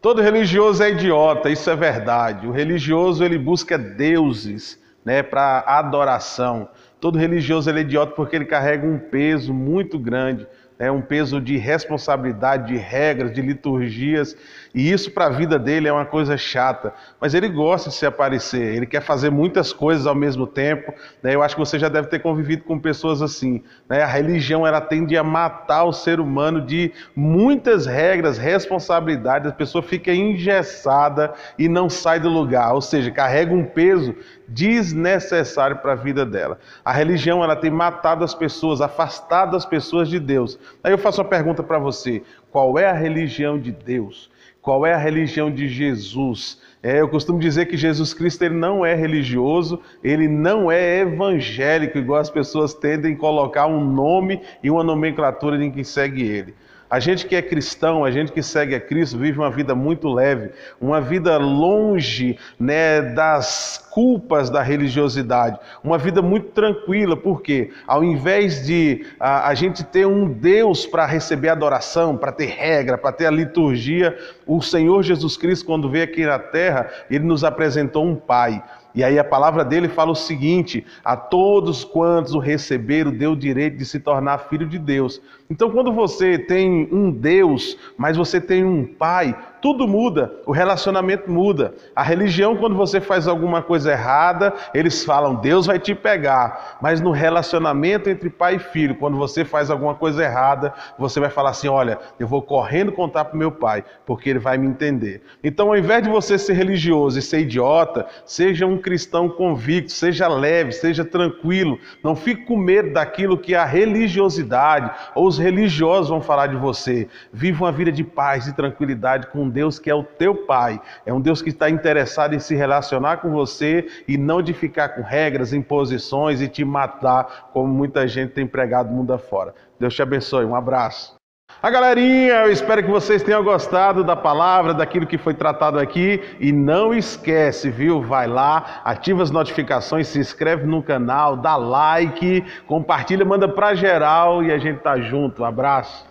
Todo religioso é idiota, isso é verdade. O religioso ele busca deuses, né, para adoração. Todo religioso é idiota porque ele carrega um peso muito grande é um peso de responsabilidade, de regras, de liturgias, e isso para a vida dele é uma coisa chata. Mas ele gosta de se aparecer, ele quer fazer muitas coisas ao mesmo tempo. Né? Eu acho que você já deve ter convivido com pessoas assim. Né? A religião ela tende a matar o ser humano de muitas regras, responsabilidades. A pessoa fica engessada e não sai do lugar, ou seja, carrega um peso desnecessário para a vida dela. A religião ela tem matado as pessoas, afastado as pessoas de Deus. Aí eu faço uma pergunta para você: qual é a religião de Deus? Qual é a religião de Jesus? É, eu costumo dizer que Jesus Cristo ele não é religioso, ele não é evangélico, igual as pessoas tendem a colocar um nome e uma nomenclatura de quem segue ele. A gente que é cristão, a gente que segue a Cristo, vive uma vida muito leve, uma vida longe né, das culpas da religiosidade, uma vida muito tranquila, porque ao invés de a, a gente ter um Deus para receber adoração, para ter regra, para ter a liturgia, o Senhor Jesus Cristo, quando veio aqui na terra, ele nos apresentou um Pai. E aí a palavra dele fala o seguinte: a todos quantos o receberam, deu o direito de se tornar filho de Deus. Então, quando você tem um Deus, mas você tem um Pai, tudo muda, o relacionamento muda. A religião, quando você faz alguma coisa errada, eles falam, Deus vai te pegar. Mas no relacionamento entre pai e filho, quando você faz alguma coisa errada, você vai falar assim: olha, eu vou correndo contar para meu pai, porque ele vai me entender. Então, ao invés de você ser religioso e ser idiota, seja um cristão convicto, seja leve, seja tranquilo. Não fique com medo daquilo que a religiosidade ou os religiosos vão falar de você. Viva uma vida de paz e tranquilidade com Deus que é o teu Pai, é um Deus que está interessado em se relacionar com você e não de ficar com regras, imposições e te matar, como muita gente tem pregado mundo afora. Deus te abençoe, um abraço. A galerinha, eu espero que vocês tenham gostado da palavra, daquilo que foi tratado aqui. E não esquece, viu? Vai lá, ativa as notificações, se inscreve no canal, dá like, compartilha, manda pra geral e a gente tá junto. Um abraço.